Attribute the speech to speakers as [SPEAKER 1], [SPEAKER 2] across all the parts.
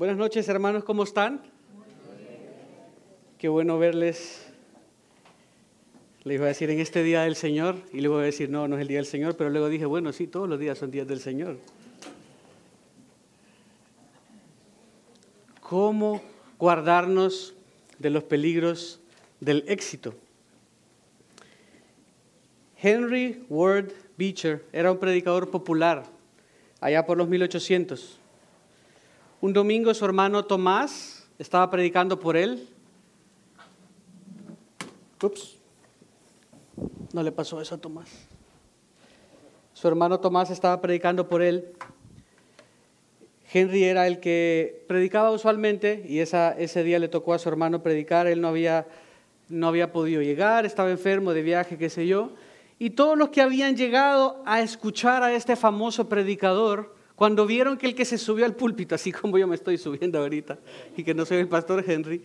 [SPEAKER 1] Buenas noches, hermanos, ¿cómo están? Qué bueno verles. Le iba a decir en este día del Señor y luego voy a decir, no, no es el día del Señor, pero luego dije, bueno, sí, todos los días son días del Señor. ¿Cómo guardarnos de los peligros del éxito? Henry Ward Beecher era un predicador popular allá por los 1800. Un domingo su hermano Tomás estaba predicando por él. Ups, no le pasó eso a Tomás. Su hermano Tomás estaba predicando por él. Henry era el que predicaba usualmente y esa, ese día le tocó a su hermano predicar. Él no había, no había podido llegar, estaba enfermo de viaje, qué sé yo. Y todos los que habían llegado a escuchar a este famoso predicador cuando vieron que el que se subió al púlpito, así como yo me estoy subiendo ahorita, y que no soy el pastor Henry,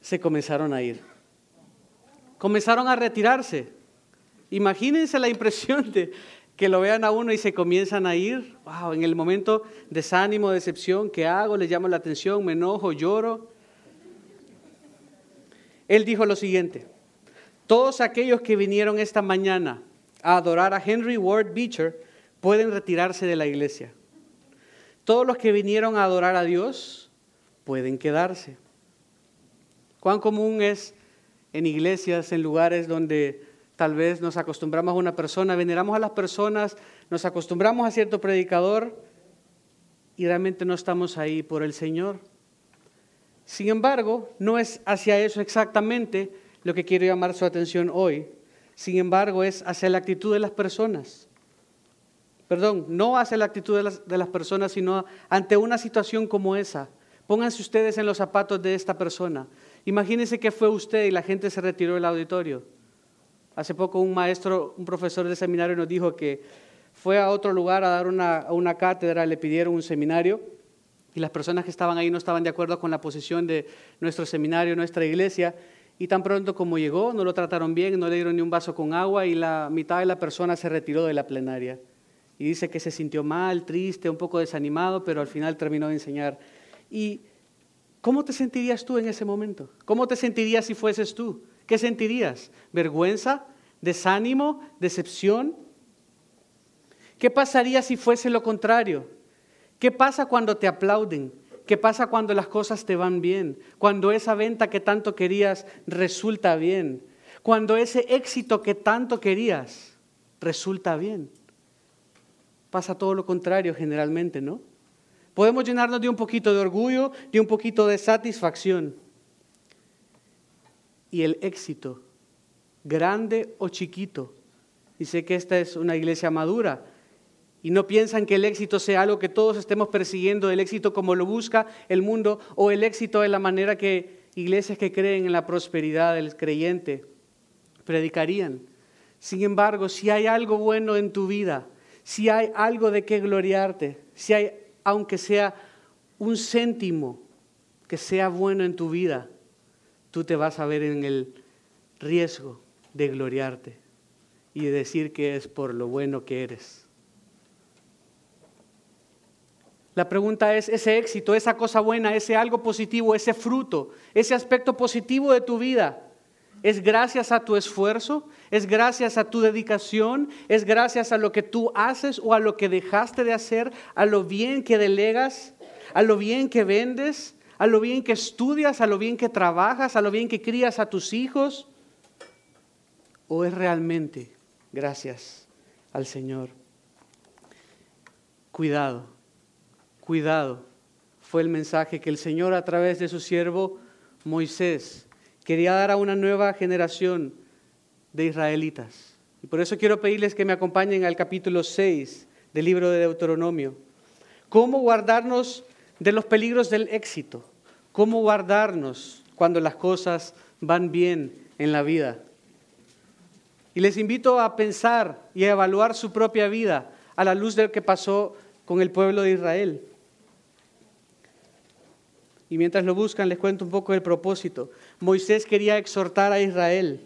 [SPEAKER 1] se comenzaron a ir. Comenzaron a retirarse. Imagínense la impresión de que lo vean a uno y se comienzan a ir. Wow, en el momento desánimo, decepción, ¿qué hago? Les llamo la atención, me enojo, lloro. Él dijo lo siguiente, todos aquellos que vinieron esta mañana a adorar a Henry Ward Beecher, pueden retirarse de la iglesia. Todos los que vinieron a adorar a Dios pueden quedarse. Cuán común es en iglesias, en lugares donde tal vez nos acostumbramos a una persona, veneramos a las personas, nos acostumbramos a cierto predicador y realmente no estamos ahí por el Señor. Sin embargo, no es hacia eso exactamente lo que quiero llamar su atención hoy. Sin embargo, es hacia la actitud de las personas perdón, no hacia la actitud de las, de las personas, sino ante una situación como esa. Pónganse ustedes en los zapatos de esta persona. Imagínense que fue usted y la gente se retiró del auditorio. Hace poco un maestro, un profesor de seminario nos dijo que fue a otro lugar a dar una, una cátedra, le pidieron un seminario y las personas que estaban ahí no estaban de acuerdo con la posición de nuestro seminario, nuestra iglesia, y tan pronto como llegó no lo trataron bien, no le dieron ni un vaso con agua y la mitad de la persona se retiró de la plenaria y dice que se sintió mal, triste, un poco desanimado, pero al final terminó de enseñar. ¿Y cómo te sentirías tú en ese momento? ¿Cómo te sentirías si fueses tú? ¿Qué sentirías? ¿Vergüenza? ¿Desánimo? ¿Decepción? ¿Qué pasaría si fuese lo contrario? ¿Qué pasa cuando te aplauden? ¿Qué pasa cuando las cosas te van bien? Cuando esa venta que tanto querías resulta bien. Cuando ese éxito que tanto querías resulta bien pasa todo lo contrario generalmente, ¿no? Podemos llenarnos de un poquito de orgullo, de un poquito de satisfacción. Y el éxito, grande o chiquito, y sé que esta es una iglesia madura, y no piensan que el éxito sea algo que todos estemos persiguiendo, el éxito como lo busca el mundo, o el éxito de la manera que iglesias que creen en la prosperidad del creyente predicarían. Sin embargo, si hay algo bueno en tu vida, si hay algo de qué gloriarte, si hay, aunque sea un céntimo que sea bueno en tu vida, tú te vas a ver en el riesgo de gloriarte y de decir que es por lo bueno que eres. La pregunta es, ese éxito, esa cosa buena, ese algo positivo, ese fruto, ese aspecto positivo de tu vida, es gracias a tu esfuerzo, es gracias a tu dedicación, es gracias a lo que tú haces o a lo que dejaste de hacer, a lo bien que delegas, a lo bien que vendes, a lo bien que estudias, a lo bien que trabajas, a lo bien que crías a tus hijos. ¿O es realmente gracias al Señor? Cuidado, cuidado. Fue el mensaje que el Señor a través de su siervo Moisés quería dar a una nueva generación de israelitas. Y por eso quiero pedirles que me acompañen al capítulo 6 del libro de Deuteronomio. ¿Cómo guardarnos de los peligros del éxito? ¿Cómo guardarnos cuando las cosas van bien en la vida? Y les invito a pensar y a evaluar su propia vida a la luz de lo que pasó con el pueblo de Israel. Y mientras lo buscan, les cuento un poco el propósito. Moisés quería exhortar a Israel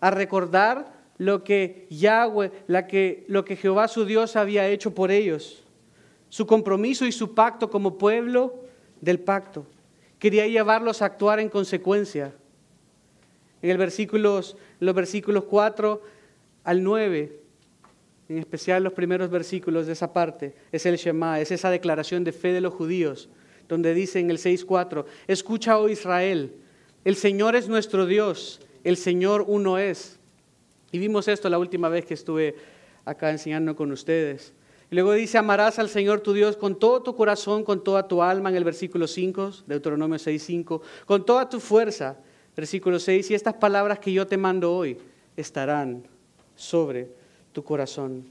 [SPEAKER 1] a recordar lo que Yahweh, que, lo que Jehová su Dios había hecho por ellos, su compromiso y su pacto como pueblo del pacto. Quería llevarlos a actuar en consecuencia. En versículos, los versículos 4 al 9, en especial los primeros versículos de esa parte, es el Shema, es esa declaración de fe de los judíos, donde dice en el 6.4, escucha, oh Israel, el Señor es nuestro Dios, el Señor uno es. Y vimos esto la última vez que estuve acá enseñando con ustedes. Y luego dice, amarás al Señor tu Dios con todo tu corazón, con toda tu alma, en el versículo 5, Deuteronomio 6.5, con toda tu fuerza, versículo 6, y estas palabras que yo te mando hoy estarán sobre tu corazón.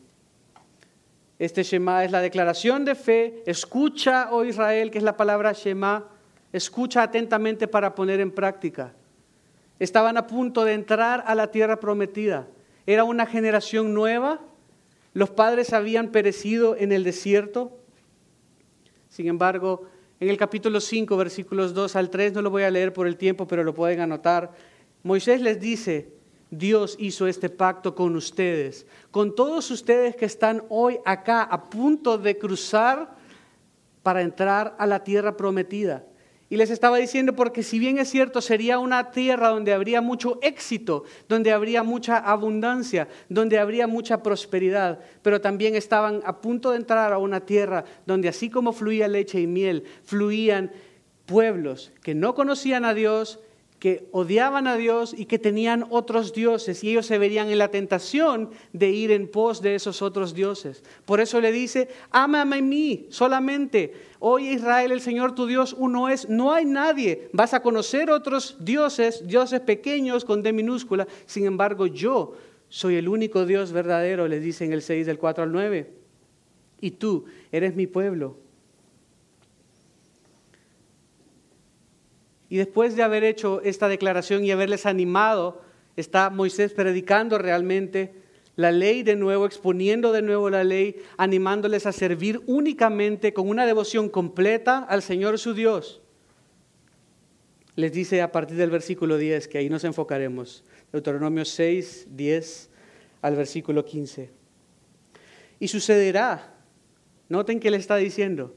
[SPEAKER 1] Este Shema es la declaración de fe. Escucha, oh Israel, que es la palabra Shema. Escucha atentamente para poner en práctica. Estaban a punto de entrar a la tierra prometida. Era una generación nueva los padres habían perecido en el desierto. Sin embargo, en el capítulo 5, versículos 2 al 3, no lo voy a leer por el tiempo, pero lo pueden anotar. Moisés les dice, Dios hizo este pacto con ustedes, con todos ustedes que están hoy acá a punto de cruzar para entrar a la tierra prometida. Y les estaba diciendo porque si bien es cierto, sería una tierra donde habría mucho éxito, donde habría mucha abundancia, donde habría mucha prosperidad, pero también estaban a punto de entrar a una tierra donde así como fluía leche y miel, fluían pueblos que no conocían a Dios, que odiaban a Dios y que tenían otros dioses y ellos se verían en la tentación de ir en pos de esos otros dioses. Por eso le dice, ámame a mí solamente. Hoy Israel, el Señor tu Dios uno es, no hay nadie. Vas a conocer otros dioses, dioses pequeños con D minúscula. Sin embargo, yo soy el único Dios verdadero, le dice en el 6 del 4 al 9. Y tú eres mi pueblo Y después de haber hecho esta declaración y haberles animado, está Moisés predicando realmente la ley de nuevo, exponiendo de nuevo la ley, animándoles a servir únicamente con una devoción completa al Señor su Dios. Les dice a partir del versículo 10, que ahí nos enfocaremos, Deuteronomio 6, 10 al versículo 15. Y sucederá, noten que le está diciendo,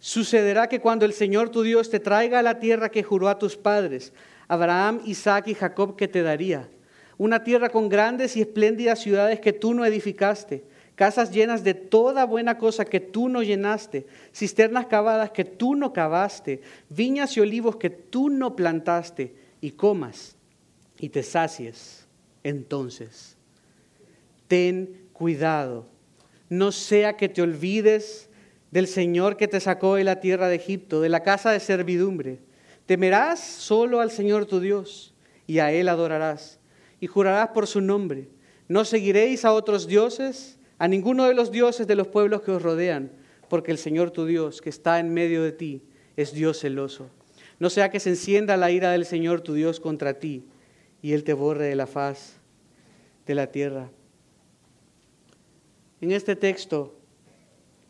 [SPEAKER 1] Sucederá que cuando el Señor tu Dios te traiga a la tierra que juró a tus padres, Abraham, Isaac y Jacob, que te daría, una tierra con grandes y espléndidas ciudades que tú no edificaste, casas llenas de toda buena cosa que tú no llenaste, cisternas cavadas que tú no cavaste, viñas y olivos que tú no plantaste, y comas y te sacies. Entonces, ten cuidado, no sea que te olvides del Señor que te sacó de la tierra de Egipto, de la casa de servidumbre. Temerás solo al Señor tu Dios y a Él adorarás y jurarás por su nombre. No seguiréis a otros dioses, a ninguno de los dioses de los pueblos que os rodean, porque el Señor tu Dios que está en medio de ti es Dios celoso. No sea que se encienda la ira del Señor tu Dios contra ti y Él te borre de la faz de la tierra. En este texto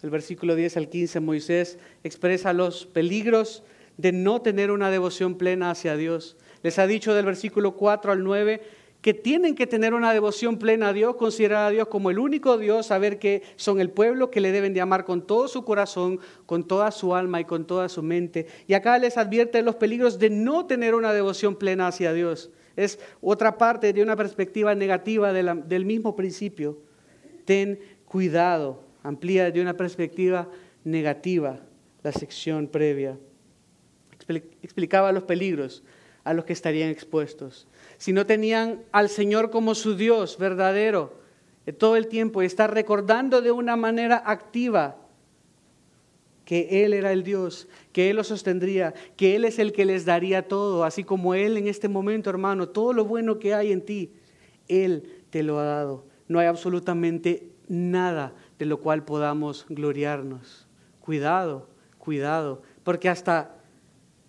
[SPEAKER 1] el versículo 10 al 15, Moisés expresa los peligros de no tener una devoción plena hacia Dios. Les ha dicho del versículo 4 al 9 que tienen que tener una devoción plena a Dios, considerar a Dios como el único Dios, saber que son el pueblo que le deben de amar con todo su corazón, con toda su alma y con toda su mente. Y acá les advierte los peligros de no tener una devoción plena hacia Dios. Es otra parte de una perspectiva negativa del mismo principio. Ten cuidado amplía de una perspectiva negativa la sección previa. Explicaba los peligros a los que estarían expuestos. Si no tenían al Señor como su Dios verdadero eh, todo el tiempo y estar recordando de una manera activa que Él era el Dios, que Él los sostendría, que Él es el que les daría todo, así como Él en este momento, hermano, todo lo bueno que hay en ti, Él te lo ha dado. No hay absolutamente nada de lo cual podamos gloriarnos. Cuidado, cuidado, porque hasta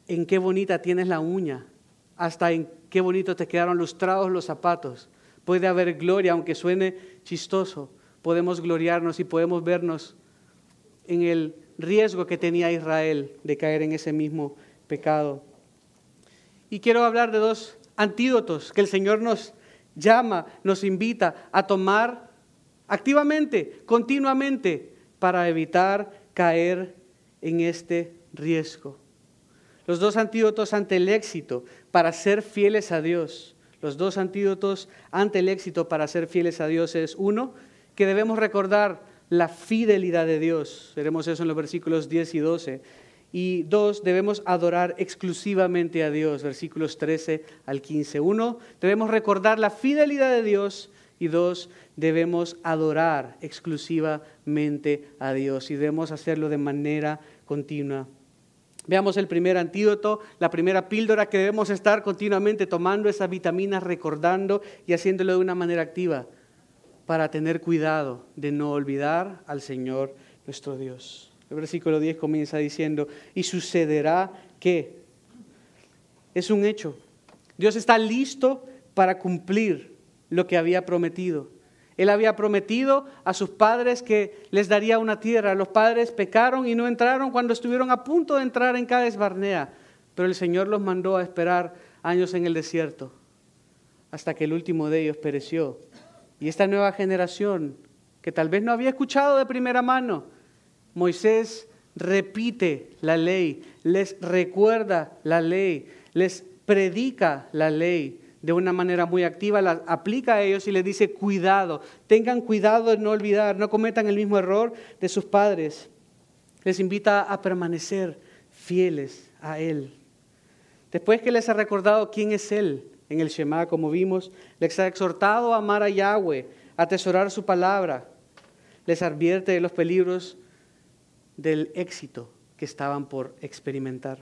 [SPEAKER 1] en qué bonita tienes la uña, hasta en qué bonito te quedaron lustrados los zapatos. Puede haber gloria, aunque suene chistoso, podemos gloriarnos y podemos vernos en el riesgo que tenía Israel de caer en ese mismo pecado. Y quiero hablar de dos antídotos que el Señor nos llama, nos invita a tomar activamente, continuamente, para evitar caer en este riesgo. Los dos antídotos ante el éxito para ser fieles a Dios. Los dos antídotos ante el éxito para ser fieles a Dios es uno, que debemos recordar la fidelidad de Dios. Veremos eso en los versículos 10 y 12. Y dos, debemos adorar exclusivamente a Dios, versículos 13 al 15. Uno, debemos recordar la fidelidad de Dios. Y dos, debemos adorar exclusivamente a Dios. Y debemos hacerlo de manera continua. Veamos el primer antídoto, la primera píldora que debemos estar continuamente tomando esa vitamina, recordando y haciéndolo de una manera activa para tener cuidado de no olvidar al Señor nuestro Dios. El versículo 10 comienza diciendo, y sucederá que es un hecho. Dios está listo para cumplir lo que había prometido. Él había prometido a sus padres que les daría una tierra. Los padres pecaron y no entraron cuando estuvieron a punto de entrar en Cades Barnea, pero el Señor los mandó a esperar años en el desierto hasta que el último de ellos pereció. Y esta nueva generación, que tal vez no había escuchado de primera mano, Moisés repite la ley, les recuerda la ley, les predica la ley de una manera muy activa, la aplica a ellos y les dice, cuidado, tengan cuidado de no olvidar, no cometan el mismo error de sus padres. Les invita a permanecer fieles a Él. Después que les ha recordado quién es Él en el Shema, como vimos, les ha exhortado a amar a Yahweh, a atesorar su palabra, les advierte de los peligros del éxito que estaban por experimentar.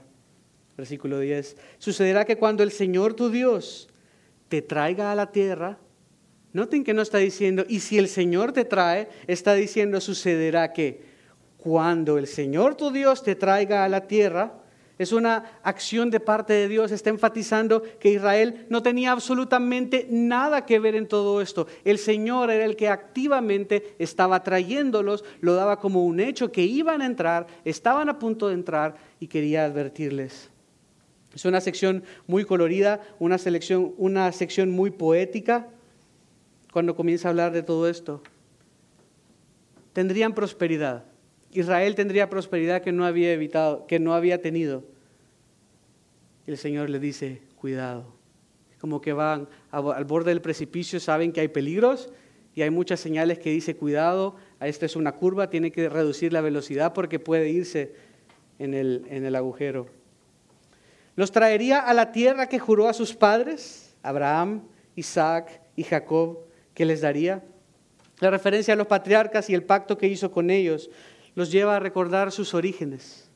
[SPEAKER 1] Versículo 10. Sucederá que cuando el Señor tu Dios te traiga a la tierra, noten que no está diciendo, y si el Señor te trae, está diciendo, sucederá que cuando el Señor tu Dios te traiga a la tierra, es una acción de parte de Dios. Está enfatizando que Israel no tenía absolutamente nada que ver en todo esto. El Señor era el que activamente estaba trayéndolos, lo daba como un hecho que iban a entrar, estaban a punto de entrar y quería advertirles. Es una sección muy colorida, una, selección, una sección muy poética cuando comienza a hablar de todo esto. Tendrían prosperidad. Israel tendría prosperidad que no había evitado, que no había tenido. El Señor le dice, cuidado. Como que van al borde del precipicio, saben que hay peligros y hay muchas señales que dice, cuidado, esta es una curva, tiene que reducir la velocidad porque puede irse en el, en el agujero. Los traería a la tierra que juró a sus padres, Abraham, Isaac y Jacob, que les daría. La referencia a los patriarcas y el pacto que hizo con ellos los lleva a recordar sus orígenes,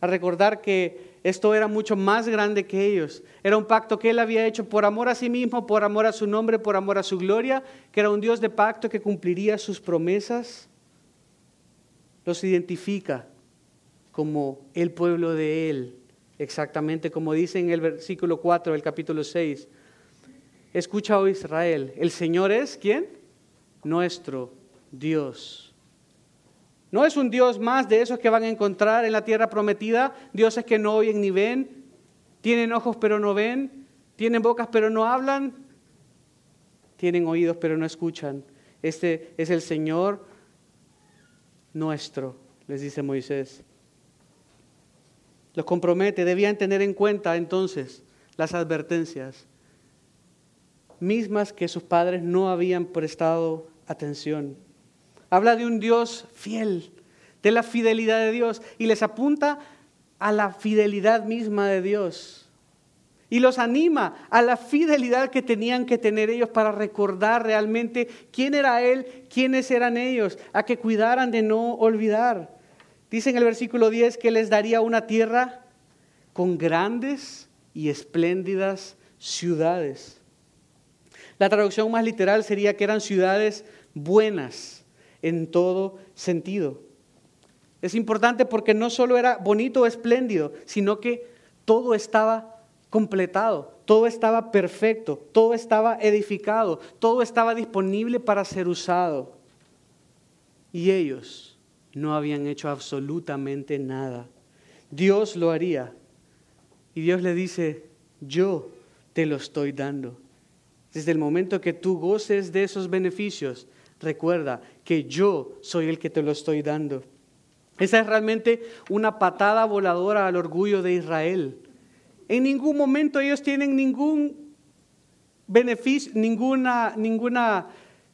[SPEAKER 1] a recordar que esto era mucho más grande que ellos. Era un pacto que Él había hecho por amor a sí mismo, por amor a su nombre, por amor a su gloria, que era un Dios de pacto que cumpliría sus promesas. Los identifica como el pueblo de Él, exactamente como dice en el versículo 4 del capítulo 6. Escucha, oh Israel, el Señor es quién? Nuestro Dios. No es un Dios más de esos que van a encontrar en la tierra prometida, dioses que no oyen ni ven, tienen ojos pero no ven, tienen bocas pero no hablan, tienen oídos pero no escuchan. Este es el Señor nuestro, les dice Moisés. Los compromete, debían tener en cuenta entonces las advertencias mismas que sus padres no habían prestado atención. Habla de un Dios fiel, de la fidelidad de Dios y les apunta a la fidelidad misma de Dios. Y los anima a la fidelidad que tenían que tener ellos para recordar realmente quién era Él, quiénes eran ellos, a que cuidaran de no olvidar. Dice en el versículo 10 que les daría una tierra con grandes y espléndidas ciudades. La traducción más literal sería que eran ciudades buenas en todo sentido. Es importante porque no solo era bonito o espléndido, sino que todo estaba completado, todo estaba perfecto, todo estaba edificado, todo estaba disponible para ser usado. Y ellos no habían hecho absolutamente nada. Dios lo haría. Y Dios le dice, yo te lo estoy dando. Desde el momento que tú goces de esos beneficios, recuerda que yo soy el que te lo estoy dando. Esa es realmente una patada voladora al orgullo de Israel. En ningún momento ellos tienen ningún beneficio, ninguna, ninguna,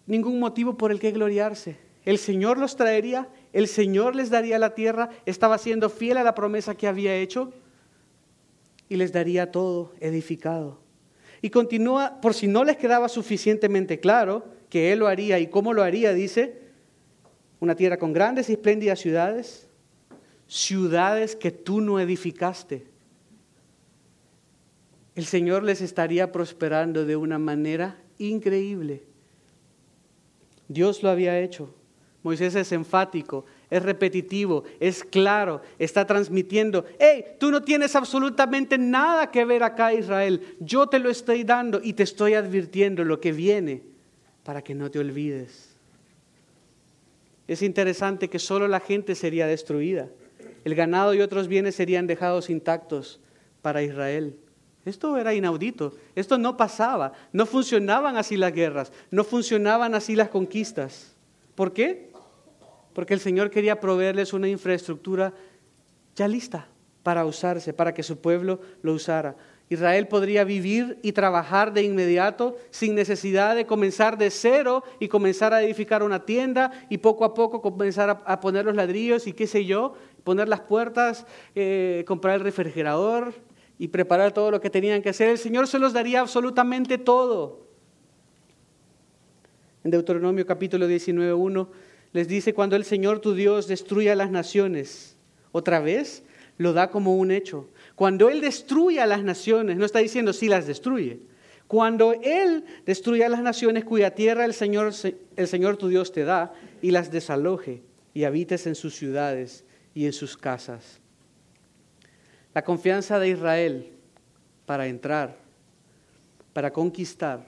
[SPEAKER 1] ningún motivo por el que gloriarse. El Señor los traería, el Señor les daría la tierra, estaba siendo fiel a la promesa que había hecho y les daría todo edificado. Y continúa, por si no les quedaba suficientemente claro que Él lo haría y cómo lo haría, dice, una tierra con grandes y espléndidas ciudades, ciudades que tú no edificaste. El Señor les estaría prosperando de una manera increíble. Dios lo había hecho. Moisés es enfático, es repetitivo, es claro, está transmitiendo, hey, tú no tienes absolutamente nada que ver acá Israel, yo te lo estoy dando y te estoy advirtiendo lo que viene para que no te olvides. Es interesante que solo la gente sería destruida. El ganado y otros bienes serían dejados intactos para Israel. Esto era inaudito. Esto no pasaba. No funcionaban así las guerras. No funcionaban así las conquistas. ¿Por qué? Porque el Señor quería proveerles una infraestructura ya lista para usarse, para que su pueblo lo usara. Israel podría vivir y trabajar de inmediato sin necesidad de comenzar de cero y comenzar a edificar una tienda y poco a poco comenzar a, poner los ladrillos y qué sé yo, poner las puertas, eh, comprar el refrigerador y preparar todo lo que tenían que hacer. El Señor se los daría absolutamente todo. En Deuteronomio capítulo 19.1 les dice, cuando el Señor tu Dios destruya las naciones, otra vez lo da como un hecho. Cuando Él destruye a las naciones, no está diciendo si las destruye. Cuando Él destruye a las naciones cuya tierra el Señor, el Señor tu Dios te da y las desaloje y habites en sus ciudades y en sus casas. La confianza de Israel para entrar, para conquistar,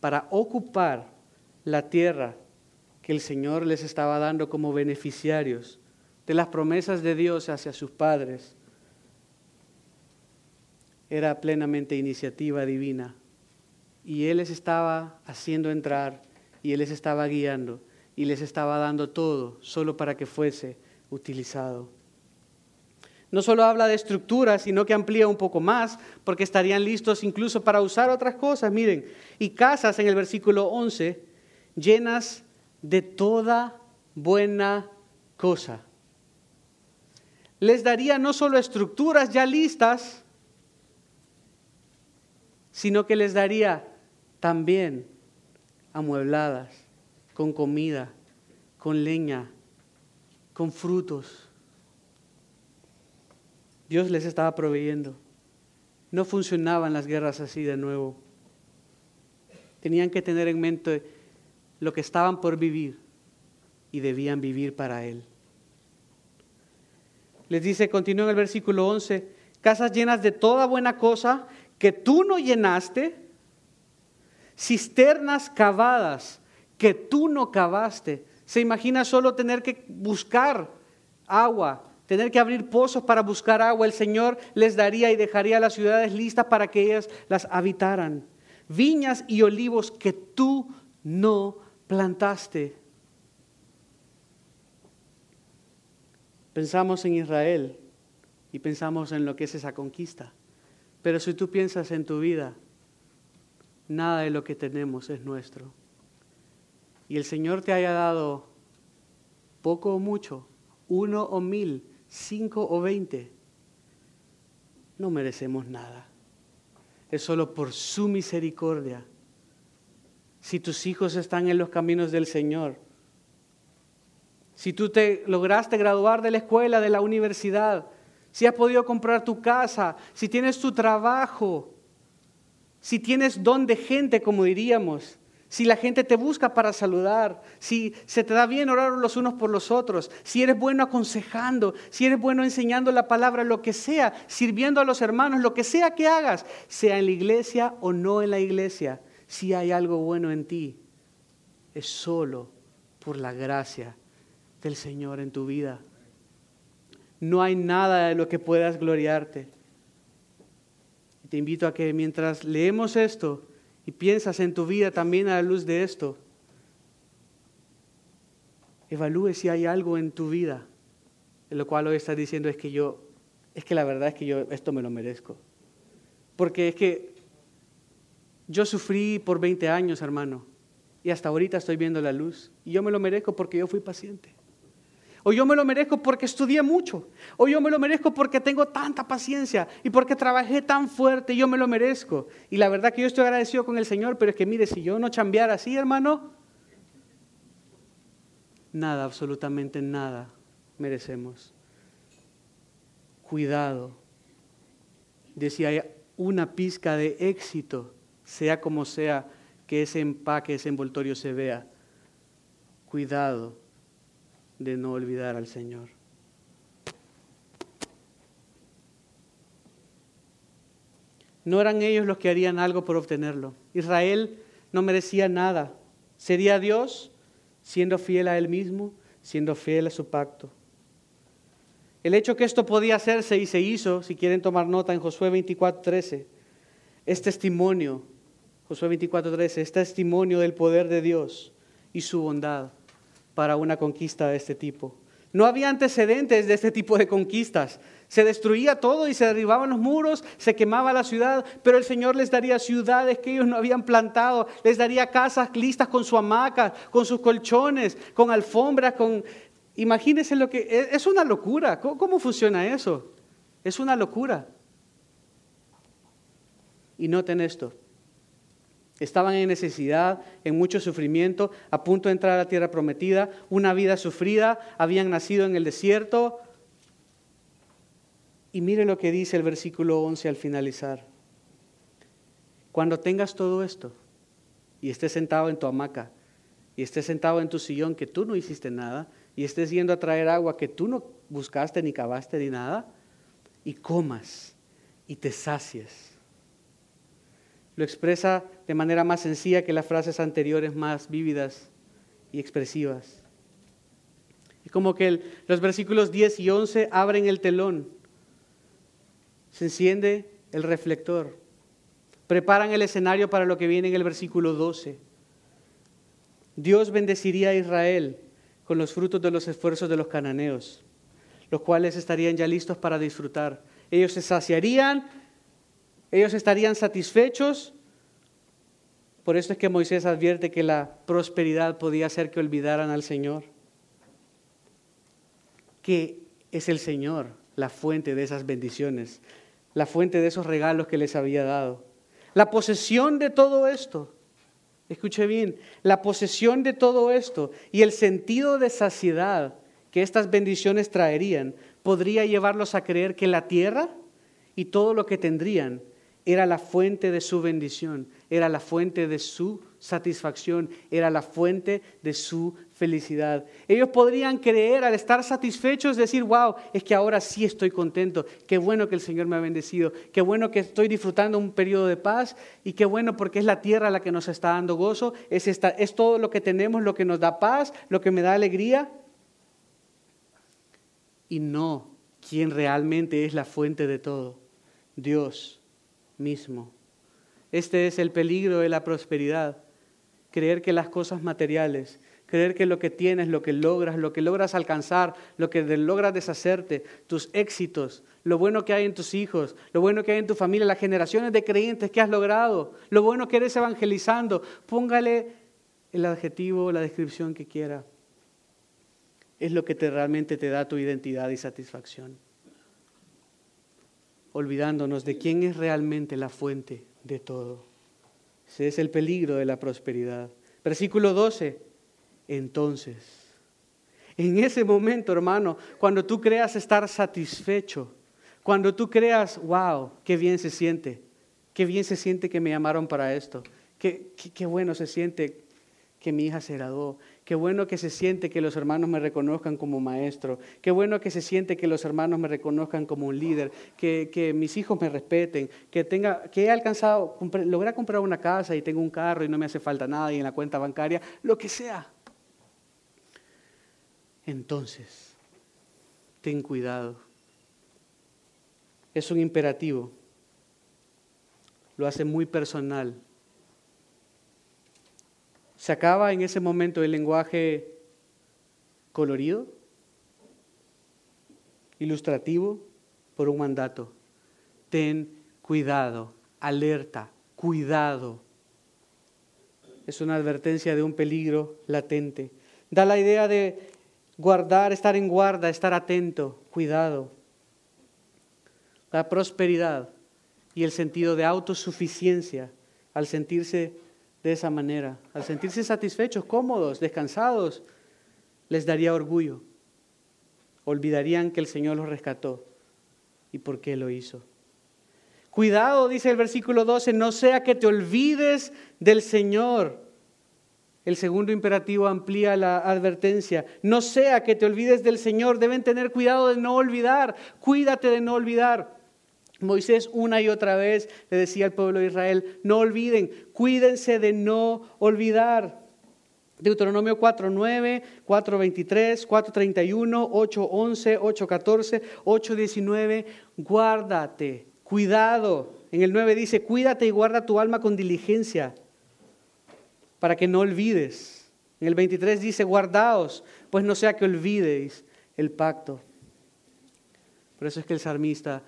[SPEAKER 1] para ocupar la tierra que el Señor les estaba dando como beneficiarios de las promesas de Dios hacia sus padres, era plenamente iniciativa divina. Y Él les estaba haciendo entrar y Él les estaba guiando y les estaba dando todo solo para que fuese utilizado. No solo habla de estructura, sino que amplía un poco más, porque estarían listos incluso para usar otras cosas. Miren, y casas en el versículo 11, llenas de toda buena cosa. Les daría no solo estructuras ya listas, sino que les daría también amuebladas, con comida, con leña, con frutos. Dios les estaba proveyendo. No funcionaban las guerras así de nuevo. Tenían que tener en mente lo que estaban por vivir y debían vivir para Él. Les dice, continúa en el versículo 11, casas llenas de toda buena cosa que tú no llenaste, cisternas cavadas que tú no cavaste. Se imagina solo tener que buscar agua, tener que abrir pozos para buscar agua. El Señor les daría y dejaría las ciudades listas para que ellas las habitaran. Viñas y olivos que tú no plantaste. Pensamos en Israel y pensamos en lo que es esa conquista. Pero si tú piensas en tu vida, nada de lo que tenemos es nuestro. Y el Señor te haya dado poco o mucho, uno o mil, cinco o veinte, no merecemos nada. Es solo por su misericordia. Si tus hijos están en los caminos del Señor, si tú te lograste graduar de la escuela, de la universidad, si has podido comprar tu casa, si tienes tu trabajo, si tienes don de gente, como diríamos, si la gente te busca para saludar, si se te da bien orar los unos por los otros, si eres bueno aconsejando, si eres bueno enseñando la palabra, lo que sea, sirviendo a los hermanos, lo que sea que hagas, sea en la iglesia o no en la iglesia, si hay algo bueno en ti, es solo por la gracia del Señor en tu vida no hay nada de lo que puedas gloriarte. Te invito a que mientras leemos esto y piensas en tu vida también a la luz de esto, evalúe si hay algo en tu vida En lo cual hoy estás diciendo es que yo, es que la verdad es que yo esto me lo merezco. Porque es que yo sufrí por 20 años, hermano, y hasta ahorita estoy viendo la luz. Y yo me lo merezco porque yo fui paciente. O yo me lo merezco porque estudié mucho. O yo me lo merezco porque tengo tanta paciencia y porque trabajé tan fuerte. Yo me lo merezco. Y la verdad que yo estoy agradecido con el Señor, pero es que mire, si yo no chambeara así, hermano, nada, absolutamente nada merecemos. Cuidado de si hay una pizca de éxito, sea como sea que ese empaque, ese envoltorio se vea. Cuidado de no olvidar al Señor. No eran ellos los que harían algo por obtenerlo. Israel no merecía nada. Sería Dios siendo fiel a Él mismo, siendo fiel a su pacto. El hecho que esto podía hacerse y se hizo, si quieren tomar nota en Josué 24:13, es testimonio, Josué 24:13, es testimonio del poder de Dios y su bondad para una conquista de este tipo. No había antecedentes de este tipo de conquistas. Se destruía todo y se derribaban los muros, se quemaba la ciudad, pero el Señor les daría ciudades que ellos no habían plantado, les daría casas listas con su hamaca, con sus colchones, con alfombras, con Imagínense lo que... E, es una locura. ¿Cómo, funciona eso? Es una locura. Y noten esto. Estaban en necesidad, en mucho sufrimiento, a punto de entrar a la tierra prometida, una vida sufrida, habían nacido en el desierto. Y mire lo que dice el versículo 11 al finalizar. Cuando tengas todo esto y estés sentado en tu hamaca y estés sentado en tu sillón que tú no hiciste nada, y estés yendo a traer agua que tú no buscaste ni cavaste ni nada, y comas y te sacies. Lo expresa de manera más sencilla que las frases anteriores más vívidas y expresivas. Es como que los versículos 10 y 11 abren el telón, se enciende el reflector, preparan el escenario para lo que viene en el versículo 12. Dios bendeciría a Israel con los frutos de los esfuerzos de los cananeos, los cuales estarían ya listos para disfrutar. Ellos se saciarían, ellos estarían satisfechos. Por eso es que Moisés advierte que la prosperidad podía hacer que olvidaran al Señor, que es el Señor la fuente de esas bendiciones, la fuente de esos regalos que les había dado. La posesión de todo esto Escuche bien, la posesión de todo esto y el sentido de saciedad que estas bendiciones traerían podría llevarlos a creer que la tierra y todo lo que tendrían era la fuente de su bendición, era la fuente de su satisfacción, era la fuente de su felicidad. Ellos podrían creer al estar satisfechos, decir, wow, es que ahora sí estoy contento, qué bueno que el Señor me ha bendecido, qué bueno que estoy disfrutando un periodo de paz y qué bueno porque es la tierra la que nos está dando gozo, es, esta, es todo lo que tenemos, lo que nos da paz, lo que me da alegría. Y no quien realmente es la fuente de todo, Dios mismo. Este es el peligro de la prosperidad. Creer que las cosas materiales, creer que lo que tienes, lo que logras, lo que logras alcanzar, lo que logras deshacerte, tus éxitos, lo bueno que hay en tus hijos, lo bueno que hay en tu familia, las generaciones de creyentes que has logrado, lo bueno que eres evangelizando, póngale el adjetivo, la descripción que quiera. Es lo que te, realmente te da tu identidad y satisfacción olvidándonos de quién es realmente la fuente de todo. Ese es el peligro de la prosperidad. Versículo 12. Entonces, en ese momento, hermano, cuando tú creas estar satisfecho, cuando tú creas, wow, qué bien se siente, qué bien se siente que me llamaron para esto, qué, qué, bueno se siente que mi hija se graduó, Qué bueno que se siente que los hermanos me reconozcan como maestro. Qué bueno que se siente que los hermanos me reconozcan como un líder. Que, mis hijos me respeten. Que, tenga, que he alcanzado, logré comprar una casa y tengo un carro y no me hace falta nada y en la cuenta bancaria, lo que sea. Entonces, ten cuidado. Es un imperativo. Lo hace muy personal se acaba en ese momento el lenguaje colorido. ilustrativo por un mandato. Ten cuidado, alerta, cuidado. Es una advertencia de un peligro latente. Da la idea de guardar, estar en guarda, estar atento, cuidado. La prosperidad y el sentido de autosuficiencia al sentirse de esa manera, al sentirse satisfechos, cómodos, descansados, les daría orgullo. Olvidarían que el Señor los rescató y por qué lo hizo. Cuidado, dice el versículo 12, no sea que te olvides del Señor. El segundo imperativo amplía la advertencia. No sea que te olvides del Señor. Deben tener cuidado de no olvidar. Cuídate de no olvidar. Moisés una y otra vez le decía al pueblo de Israel, no olviden, cuídense de no olvidar. Deuteronomio 4.9, 4.23, 4.31, 8.11, 8.14, 8.19, guárdate Cuidado. En el 9 dice, cuídate y guarda tu alma con diligencia para que no olvides. En el 23 dice, guardaos, pues no sea que olvidéis el pacto. Por eso es que el salmista,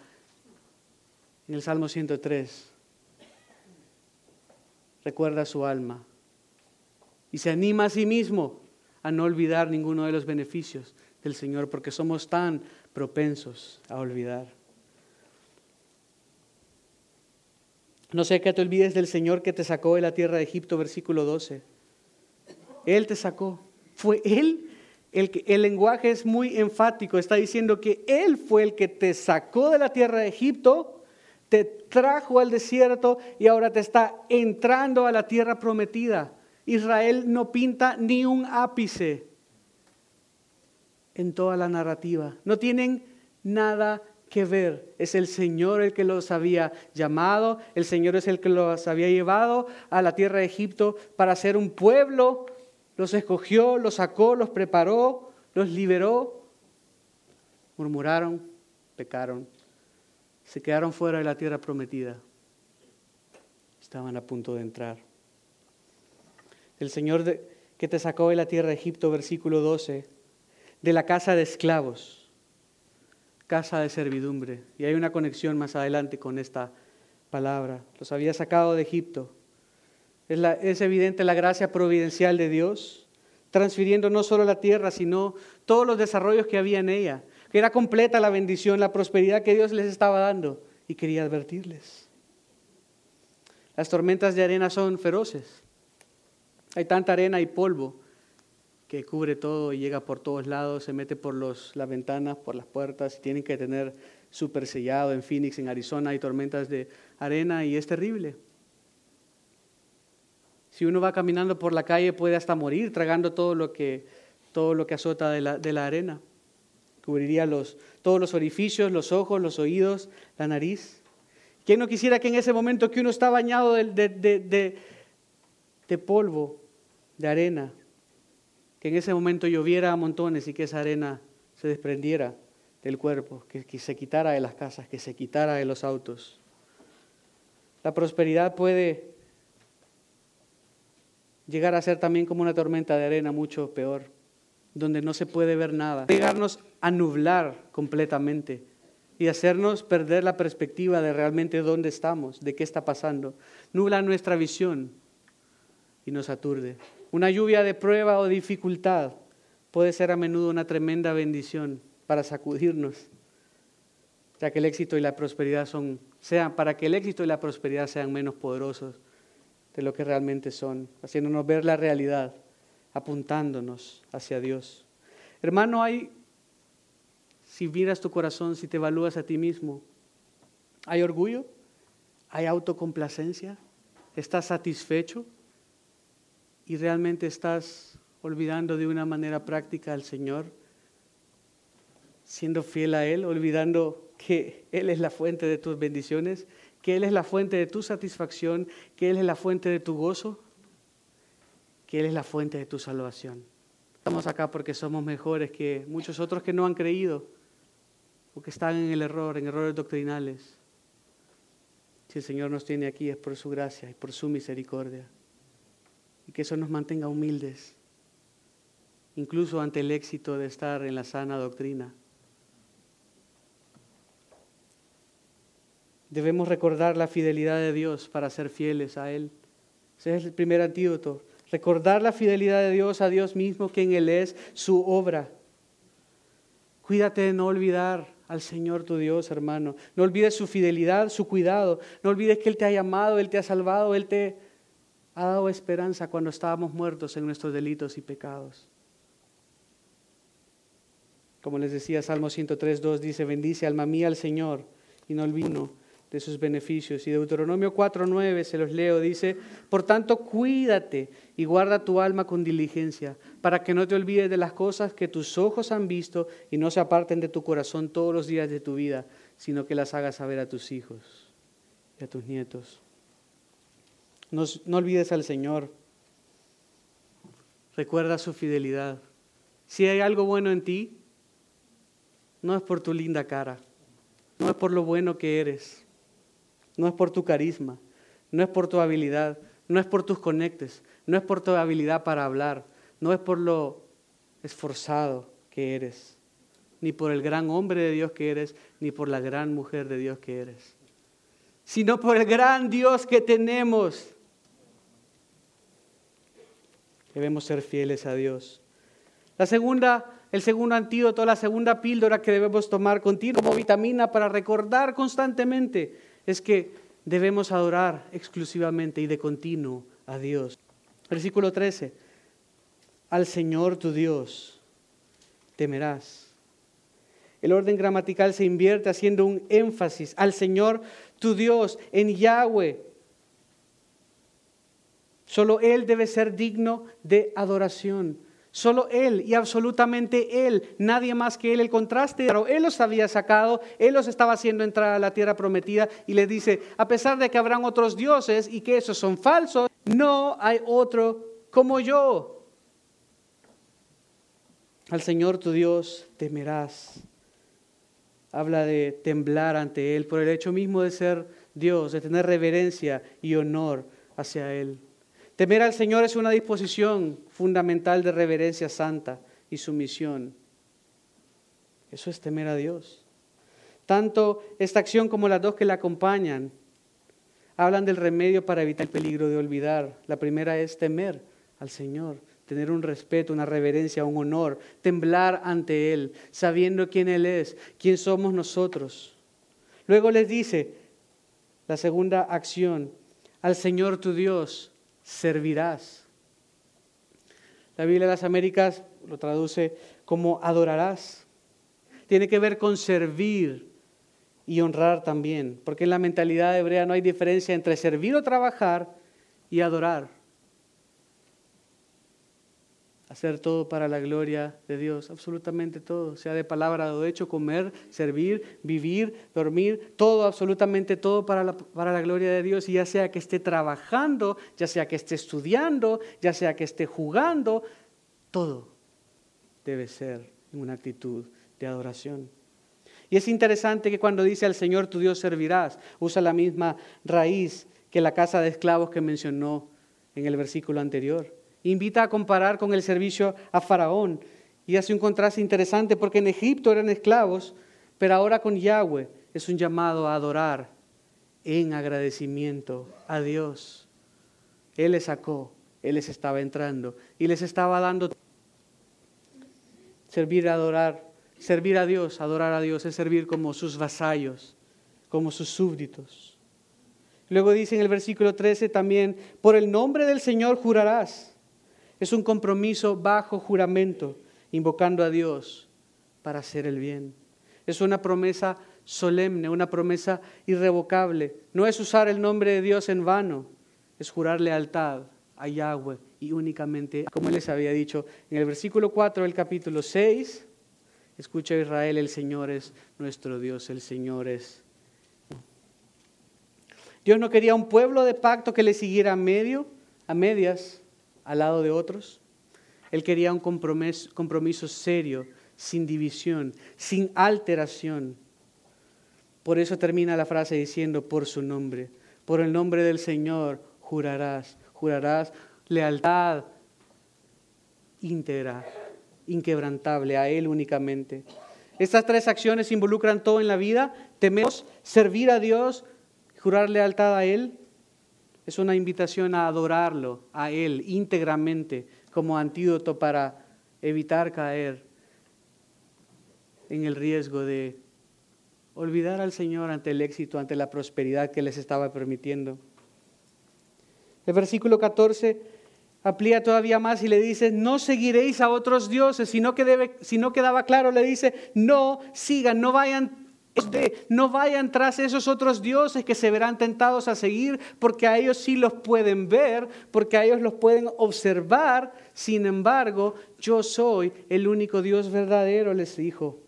[SPEAKER 1] en el Salmo 103, recuerda su alma y se anima a sí mismo a no olvidar ninguno de los beneficios del Señor, porque somos tan propensos a olvidar. No sé que te olvides del Señor que te sacó de la tierra de Egipto, versículo 12. Él te sacó. Fue Él el que el lenguaje es muy enfático. Está diciendo que Él fue el que te sacó de la tierra de Egipto, te trajo al desierto y ahora te está entrando a la tierra prometida. Israel no pinta ni un ápice en toda la narrativa. No tienen nada que ver. Es el Señor el que los había llamado, el Señor es el que los había llevado a la tierra de Egipto para ser un pueblo. Los escogió, los sacó, los preparó, los liberó. Murmuraron, pecaron, se quedaron fuera de la tierra prometida. Estaban a punto de entrar. El Señor que te sacó de la tierra de Egipto, versículo 12, de la casa de esclavos casa de servidumbre. Y hay una conexión más adelante con esta palabra. Los había sacado de Egipto. Es, es, evidente la gracia providencial de Dios, transfiriendo no solo la tierra, sino todos los desarrollos que había en ella. Que era completa la bendición, la prosperidad que Dios les estaba dando. Y quería advertirles. Las tormentas de arena son feroces. Hay tanta arena y polvo que cubre todo y llega por todos lados, se mete por los, las ventanas, por las puertas, y tienen que tener súper sellado. En Phoenix, en Arizona, hay tormentas de arena y es terrible. Si uno va caminando por la calle puede hasta morir tragando todo lo que, todo lo que azota de la, de la arena. Cubriría los, todos los orificios, los ojos, los oídos, la nariz. ¿Quién no quisiera que en ese momento que uno está bañado de, de, de, de polvo, de arena, que en ese momento lloviera a montones y que esa arena se desprendiera del cuerpo, que, se quitara de las casas, que se quitara de los autos. La prosperidad puede llegar a ser también como una tormenta de arena mucho peor, donde no se puede ver nada, llegarnos a nublar completamente y hacernos perder la perspectiva de realmente dónde estamos, de qué está pasando. Nubla nuestra visión y nos aturde. Una lluvia de prueba o dificultad puede ser a menudo una tremenda bendición para sacudirnos, ya que el éxito y la prosperidad son, sean, para que el éxito y la prosperidad sean menos poderosos de lo que realmente son, haciéndonos ver la realidad, apuntándonos hacia Dios. Hermano, hay, si miras tu corazón, si te evalúas a ti mismo, ¿hay orgullo? ¿Hay autocomplacencia? ¿Estás satisfecho? y realmente estás olvidando de una manera práctica al Señor, siendo fiel a Él, olvidando que Él es la fuente de tus bendiciones, que Él es la fuente de tu satisfacción, que Él es la fuente de tu gozo, que Él es la fuente de tu salvación. Estamos acá porque somos mejores que muchos otros que no han creído o que están en el error, en errores doctrinales. Si el Señor nos tiene aquí es por su gracia y por su misericordia y que eso nos mantenga humildes, incluso ante el éxito de estar en la sana doctrina. Debemos recordar la fidelidad de Dios para ser fieles a Él. Ese es el primer antídoto. Recordar la fidelidad de Dios a Dios mismo, quien Él es, su obra. Cuídate de no olvidar al Señor tu Dios, hermano. No olvides su fidelidad, su cuidado. No olvides que Él te ha llamado, Él te ha salvado, Él te ha dado esperanza cuando estábamos muertos en nuestros delitos y pecados. Como les decía, Salmo 103, 2 dice, bendice alma mía al Señor y no olvido de sus beneficios. Y Deuteronomio 4.9, se los leo, dice, por tanto cuídate y guarda tu alma con diligencia, para que no te olvides de las cosas que tus ojos han visto y no se aparten de tu corazón todos los días de tu vida, sino que las hagas saber a tus hijos y a tus nietos. No, no olvides al Señor. Recuerda su fidelidad. Si hay algo bueno en ti, no es por tu linda cara, no es por lo bueno que eres, no es por tu carisma, no es por tu habilidad, no es por tus conectes, no es por tu habilidad para hablar, no es por lo esforzado que eres, ni por el gran hombre de Dios que eres, ni por la gran mujer de Dios que eres, sino por el gran Dios que tenemos. Debemos ser fieles a Dios. La segunda, el segundo antídoto, la segunda píldora que debemos tomar continuo como vitamina para recordar constantemente es que debemos adorar exclusivamente y de continuo a Dios. Versículo 13. Al Señor tu Dios temerás. El orden gramatical se invierte haciendo un énfasis al Señor tu Dios, en Yahweh. Solo Él debe ser digno de adoración. Solo Él y absolutamente Él, nadie más que Él. El contraste, pero Él los había sacado, Él los estaba haciendo entrar a la tierra prometida y le dice, a pesar de que habrán otros dioses y que esos son falsos, no hay otro como yo. Al Señor tu Dios temerás. Habla de temblar ante Él por el hecho mismo de ser Dios, de tener reverencia y honor hacia Él. Temer al Señor es una disposición fundamental de reverencia santa y sumisión. Eso es temer a Dios. Tanto esta acción como las dos que la acompañan hablan del remedio para evitar el peligro de olvidar. La primera es temer al Señor, tener un respeto, una reverencia, un honor, temblar ante Él, sabiendo quién Él es, quién somos nosotros. Luego les dice la segunda acción, al Señor tu Dios servirás. La Biblia de las Américas lo traduce como adorarás. Tiene que ver con servir y honrar también, porque en la mentalidad hebrea no hay diferencia entre servir o trabajar y adorar hacer todo para la gloria de Dios, absolutamente todo, sea de palabra o de hecho, comer, servir, vivir, dormir, todo, absolutamente todo para la, para la gloria de Dios, y ya sea que esté trabajando, ya sea que esté estudiando, ya sea que esté jugando, todo debe ser una actitud de adoración. Y es interesante que cuando dice al Señor tu Dios servirás, usa la misma raíz que la casa de esclavos que mencionó en el versículo anterior invita a comparar con el servicio a Faraón y hace un contraste interesante porque en Egipto eran esclavos, pero ahora con Yahweh es un llamado a adorar en agradecimiento a Dios. Él les sacó, Él les estaba entrando y les estaba dando servir a adorar, servir a Dios, adorar a Dios es servir como sus vasallos, como sus súbditos. Luego dice en el versículo 13 también, por el nombre del Señor jurarás es un compromiso bajo juramento, invocando a Dios para hacer el bien. Es una promesa solemne, una promesa irrevocable. No es usar el nombre de Dios en vano, es jurar lealtad a Yahweh y únicamente, como les había dicho en el versículo 4 del capítulo 6, escucha Israel, el Señor es nuestro Dios, el Señor es. Dios no quería un pueblo de pacto que le siguiera a medio, a medias, al lado de otros. Él quería un compromiso, serio, sin división, sin alteración. Por eso termina la frase diciendo, por su nombre, por el nombre del Señor jurarás, jurarás lealtad íntegra, inquebrantable, a Él únicamente. Estas tres acciones involucran todo en la vida. Tememos servir a Dios, Jurar lealtad a Él es una invitación a adorarlo, a Él, íntegramente, como antídoto para evitar caer en el riesgo de olvidar al Señor ante el éxito, ante la prosperidad que les estaba permitiendo. El versículo 14 amplía todavía más y le dice, no seguiréis a otros dioses, sino que debe, si no quedaba claro, le dice, no sigan, no vayan no vayan tras esos otros dioses que se verán tentados a seguir, porque a ellos sí los pueden ver, porque a ellos los pueden observar. Sin embargo, yo soy el único Dios verdadero, les dijo.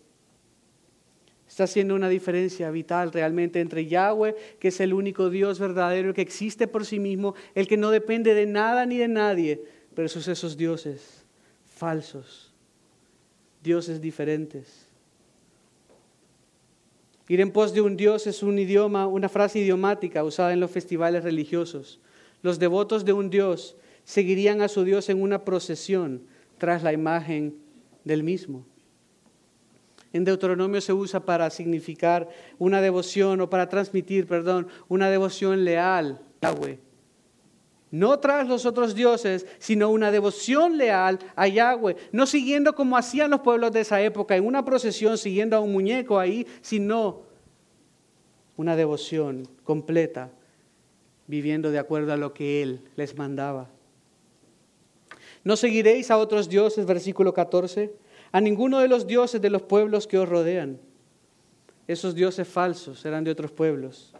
[SPEAKER 1] Está haciendo una diferencia vital realmente entre Yahweh, que es el único Dios verdadero, que existe por sí mismo, el que no depende de nada ni de nadie, versus esos dioses falsos, dioses diferentes. Ir en pos de un Dios es un idioma, una frase idiomática usada en los festivales religiosos. Los devotos de un Dios seguirían a su Dios en una procesión tras la imagen del mismo. En Deuteronomio se usa para significar una devoción o para transmitir, perdón, una devoción leal Yahweh. No tras los otros dioses, sino una devoción leal a Yahweh. No siguiendo como hacían los pueblos de esa época, en una procesión siguiendo a un muñeco ahí, sino una devoción completa, viviendo de acuerdo a lo que Él les mandaba. No seguiréis a otros dioses, versículo 14, a ninguno de los dioses de los pueblos que os rodean. Esos dioses falsos eran de otros pueblos,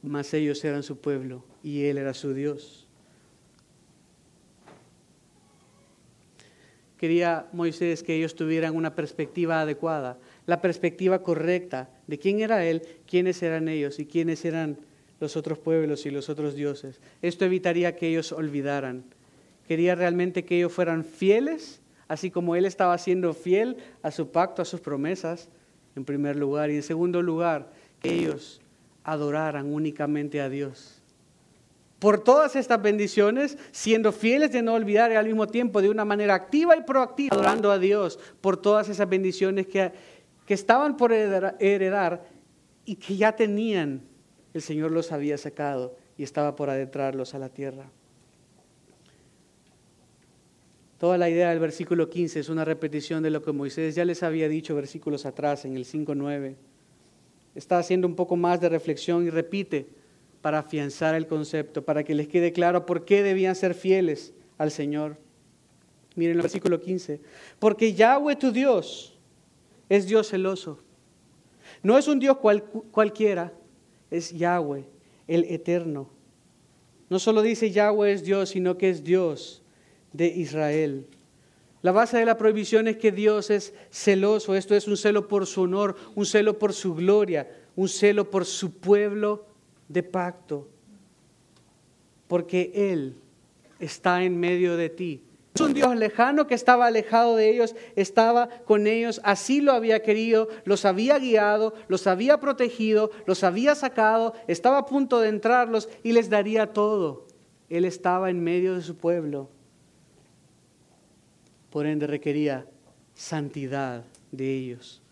[SPEAKER 1] mas ellos eran su pueblo y Él era su Dios. Quería Moisés que ellos tuvieran una perspectiva adecuada, la perspectiva correcta de quién era Él, quiénes eran ellos y quiénes eran los otros pueblos y los otros dioses. Esto evitaría que ellos olvidaran. Quería realmente que ellos fueran fieles, así como Él estaba siendo fiel a su pacto, a sus promesas, en primer lugar. Y en segundo lugar, que ellos adoraran únicamente a Dios por todas estas bendiciones, siendo fieles de no olvidar y al mismo tiempo de una manera activa y proactiva, adorando a Dios por todas esas bendiciones que, que estaban por heredar, y que ya tenían, el Señor los había sacado y estaba por adentrarlos a la tierra. Toda la idea del versículo 15 es una repetición de lo que Moisés ya les había dicho versículos atrás, en el 5.9. Está haciendo un poco más de reflexión y repite para afianzar el concepto, para que les quede claro por qué debían ser fieles al Señor. Miren el versículo 15. Porque Yahweh tu Dios es Dios celoso. No es un Dios cualquiera, es Yahweh, el eterno. No solo dice Yahweh es Dios, sino que es Dios de Israel. La base de la prohibición es que Dios es celoso. Esto es un celo por su honor, un celo por su gloria, un celo por su pueblo de pacto, porque Él está en medio de ti. Es un Dios lejano que estaba alejado de ellos, estaba con ellos, así lo había querido, los había guiado, los había protegido, los había sacado, estaba a punto de entrarlos y les daría todo. Él estaba en medio de su pueblo. Por ende requería santidad de ellos.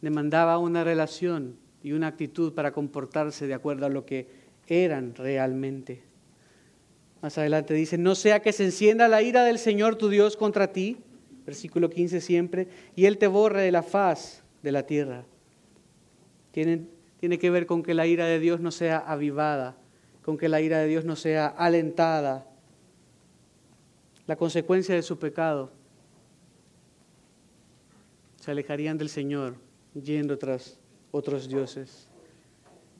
[SPEAKER 1] Demandaba una relación y una actitud para comportarse de acuerdo a lo que eran realmente. Más adelante dice, no sea que se encienda la ira del Señor tu Dios contra ti, versículo 15 siempre, y Él te borre de la faz de la tierra. Tiene, tiene que ver con que la ira de Dios no sea avivada, con que la ira de Dios no sea alentada. La consecuencia de su pecado se alejarían del Señor yendo tras otros dioses.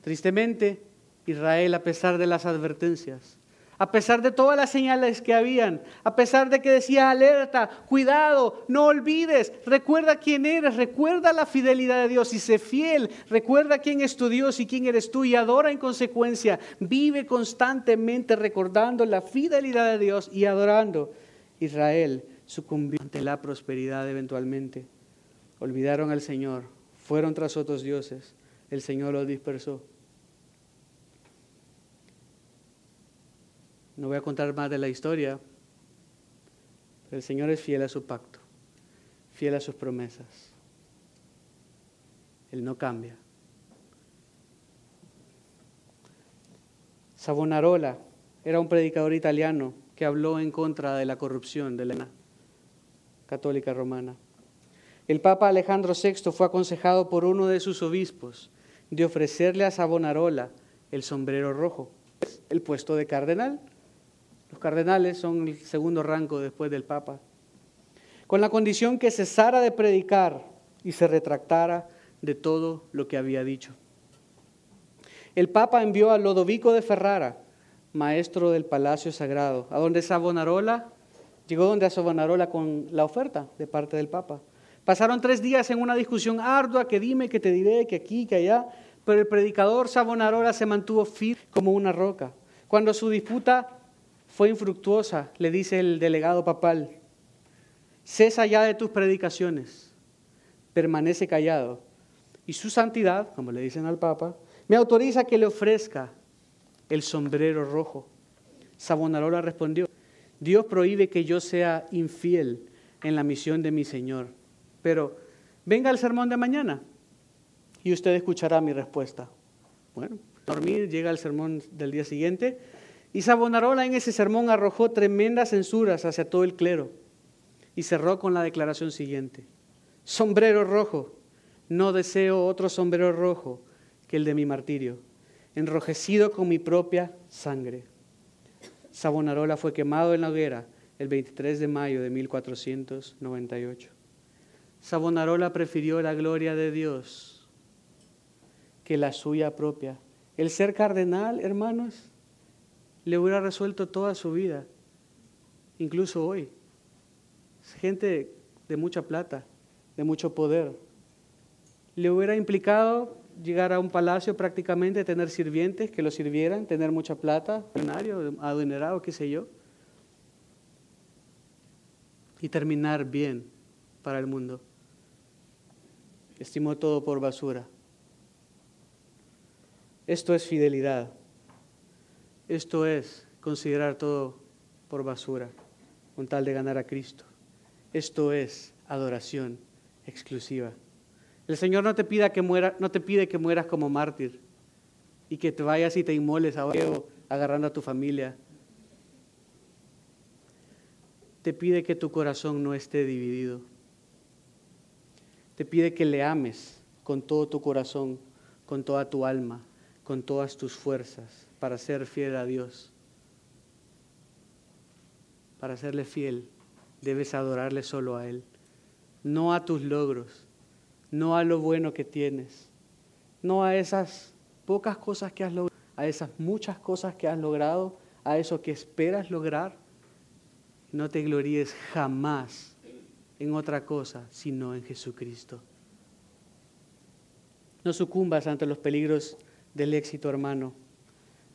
[SPEAKER 1] Tristemente, Israel, a pesar de las advertencias, a pesar de todas las señales que habían, a pesar de que decía alerta, cuidado, no olvides, recuerda quién eres, recuerda la fidelidad de Dios y sé fiel, recuerda quién es tu Dios y quién eres tú y adora en consecuencia, vive constantemente recordando la fidelidad de Dios y adorando. Israel sucumbió ante la prosperidad eventualmente. Olvidaron al Señor, fueron tras otros dioses, el Señor los dispersó. No voy a contar más de la historia, pero el Señor es fiel a su pacto, fiel a sus promesas. Él no cambia. Savonarola era un predicador italiano que habló en contra de la corrupción de la católica romana. El Papa Alejandro VI fue aconsejado por uno de sus obispos de ofrecerle a Savonarola el sombrero rojo, el puesto de cardenal. Los cardenales son el segundo rango después del Papa. Con la condición que cesara de predicar y se retractara de todo lo que había dicho. El Papa envió a Lodovico de Ferrara, maestro del Palacio Sagrado, a donde Savonarola, llegó donde a Savonarola con la oferta de parte del Papa. Pasaron tres días en una discusión ardua, que dime, que te diré, que aquí, que allá, pero el predicador Savonarola se mantuvo firme como una roca. Cuando su disputa fue infructuosa, le dice el delegado papal, cesa ya de tus predicaciones, permanece callado. Y su santidad, como le dicen al Papa, me autoriza que le ofrezca el sombrero rojo. Savonarola respondió, Dios prohíbe que yo sea infiel en la misión de mi Señor, pero venga al sermón de mañana y usted escuchará mi respuesta. Bueno, dormir, llega el sermón del día siguiente y Savonarola en ese sermón arrojó tremendas censuras hacia todo el clero y cerró con la declaración siguiente. Sombrero rojo, no deseo otro sombrero rojo que el de mi martirio enrojecido con mi propia sangre. Savonarola fue quemado en la hoguera el 23 de mayo de 1498. Savonarola prefirió la gloria de Dios que la suya propia. El ser cardenal, hermanos, le hubiera resuelto toda su vida, incluso hoy. gente de mucha plata, de mucho poder. Le hubiera implicado llegar a un palacio prácticamente, tener sirvientes que lo sirvieran, tener mucha plata, millonario, adinerado, qué sé yo, y terminar bien para el mundo. Estimó todo por basura. Esto es fidelidad. Esto es considerar todo por basura con tal de ganar a Cristo. Esto es adoración exclusiva. El Señor no te, pida que muera, no te pide que mueras como mártir y que te vayas y te inmoles ahora agarrando a tu familia. Te pide que tu corazón no esté dividido. Te pide que le ames con todo tu corazón, con toda tu alma, con todas tus fuerzas, para ser fiel a Dios. Para serle fiel, debes adorarle solo a Él, no a tus logros, no a lo bueno que tienes, no a esas pocas cosas que has logrado, a esas muchas cosas que has logrado, a eso que esperas lograr. No te gloríes jamás en otra cosa, sino en Jesucristo. No sucumbas ante los peligros del éxito, hermano.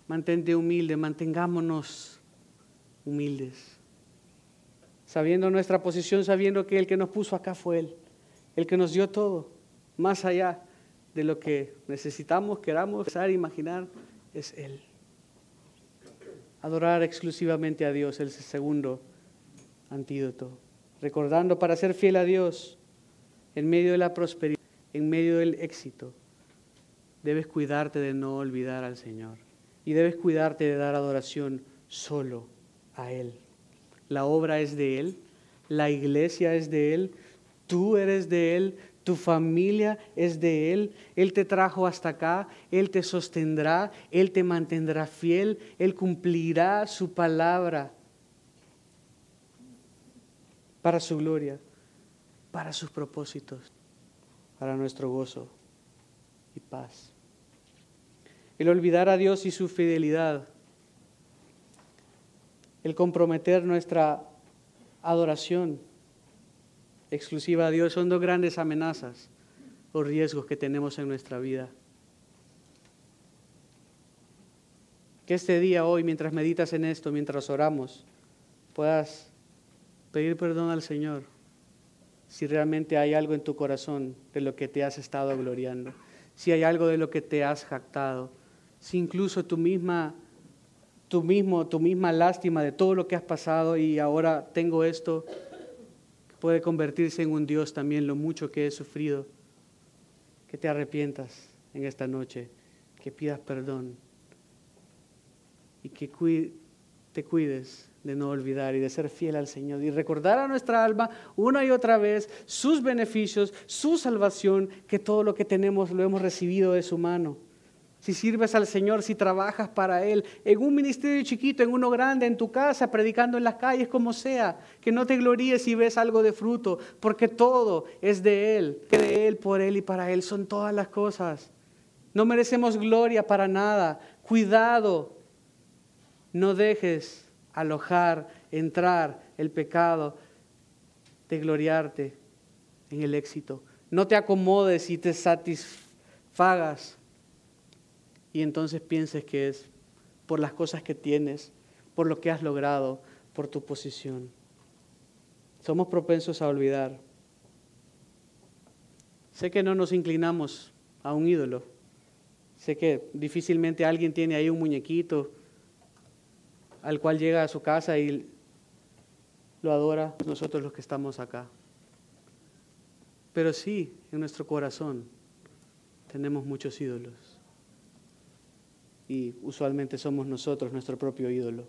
[SPEAKER 1] Mantente humilde, mantengámonos humildes. Sabiendo nuestra posición, sabiendo que el que nos puso acá fue Él el que nos dio todo, más allá de lo que necesitamos, queramos pensar, imaginar, es Él. Adorar exclusivamente a Dios es el segundo antídoto. Recordando para ser fiel a Dios en medio de la prosperidad, en medio del éxito, debes cuidarte de no olvidar al Señor y debes cuidarte de dar adoración solo a Él. La obra es de Él, la iglesia es de Él, Tú eres de Él, tu familia es de Él, Él te trajo hasta acá, Él te sostendrá, Él te mantendrá fiel, Él cumplirá su palabra para su gloria, para sus propósitos, para nuestro gozo y paz. El olvidar a Dios y su fidelidad, el comprometer nuestra adoración, exclusiva a Dios son dos grandes amenazas o riesgos que tenemos en nuestra vida. Que este día, hoy, mientras meditas en esto, mientras oramos, puedas pedir perdón al Señor si realmente hay algo en tu corazón de lo que te has estado gloriando, si hay algo de lo que te has jactado, si incluso tu misma, tu mismo, tu misma lástima de todo lo que has pasado y ahora tengo esto, puede convertirse en un Dios también lo mucho que he sufrido. Que te arrepientas en esta noche, que pidas perdón y que te cuides de no olvidar y de ser fiel al Señor y recordar a nuestra alma una y otra vez sus beneficios, su salvación, que todo lo que tenemos lo hemos recibido de su mano. Si sirves al Señor, si trabajas para Él, en un ministerio chiquito, en uno grande, en tu casa, predicando en las calles, como sea, que no te gloríes si ves algo de fruto, porque todo es de Él, de Él, por Él y para Él, son todas las cosas. No merecemos gloria para nada. Cuidado, no dejes alojar, entrar el pecado de gloriarte en el éxito. No te acomodes y te satisfagas y entonces pienses que es por las cosas que tienes, por lo que has logrado, por tu posición. Somos propensos a olvidar. Sé que no nos inclinamos a un ídolo. Sé que difícilmente alguien tiene ahí un muñequito al cual llega a su casa y lo adora nosotros los que estamos acá. Pero sí, en nuestro corazón tenemos muchos ídolos. Y usualmente somos nosotros nuestro propio ídolo.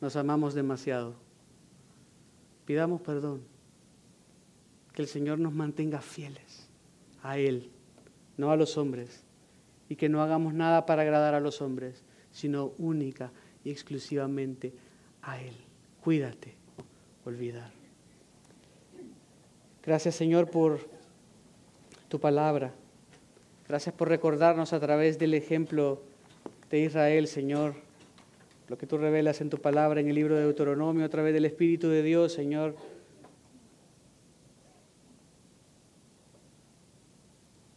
[SPEAKER 1] Nos amamos demasiado. Pidamos perdón. Que el Señor nos mantenga fieles a Él, no a los hombres. Y que no hagamos nada para agradar a los hombres, sino única y exclusivamente a Él. Cuídate, olvidar. Gracias Señor por tu palabra. Gracias por recordarnos a través del ejemplo de Israel, Señor, lo que tú revelas en tu palabra en el libro de Deuteronomio a través del Espíritu de Dios, Señor.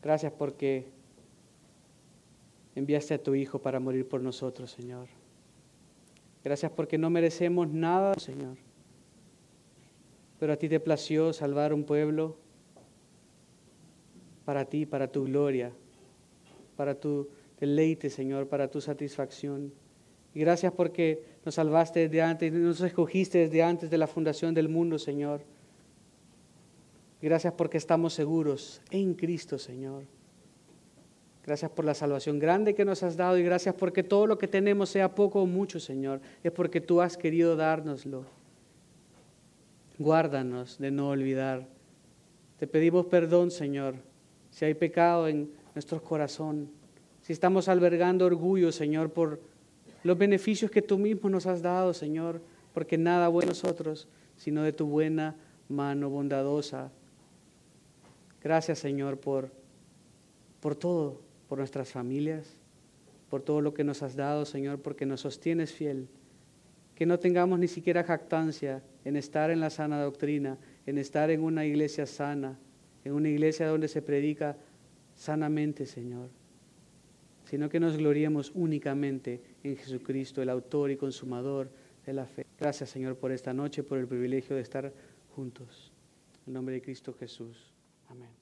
[SPEAKER 1] Gracias porque enviaste a tu Hijo para morir por nosotros, Señor. Gracias porque no merecemos nada, Señor. Pero a ti te plació salvar un pueblo para ti, para tu gloria, para tu deleite, Señor, para tu satisfacción. Y gracias porque nos salvaste desde antes, nos escogiste desde antes de la fundación del mundo, Señor. Gracias porque estamos seguros en Cristo, Señor. Gracias por la salvación grande que nos has dado y gracias porque todo lo que tenemos, sea poco o mucho, Señor, es porque tú has querido dárnoslo. Guárdanos de no olvidar. Te pedimos perdón, Señor, si hay pecado en nuestro corazón, si estamos albergando orgullo, Señor, por los beneficios que tú mismo nos has dado, Señor, porque nada bueno nosotros, sino de tu buena mano bondadosa. Gracias, Señor, por, por todo por nuestras familias, por todo lo que nos has dado, Señor, porque nos sostienes fiel. Que no tengamos ni siquiera jactancia en estar en la sana doctrina, en estar en una iglesia sana, en una iglesia donde se predica sanamente, Señor, sino que nos gloriemos únicamente en Jesucristo, el autor y consumador de la fe. Gracias, Señor, por esta noche, por el privilegio de estar juntos. En nombre de Cristo Jesús. Amén.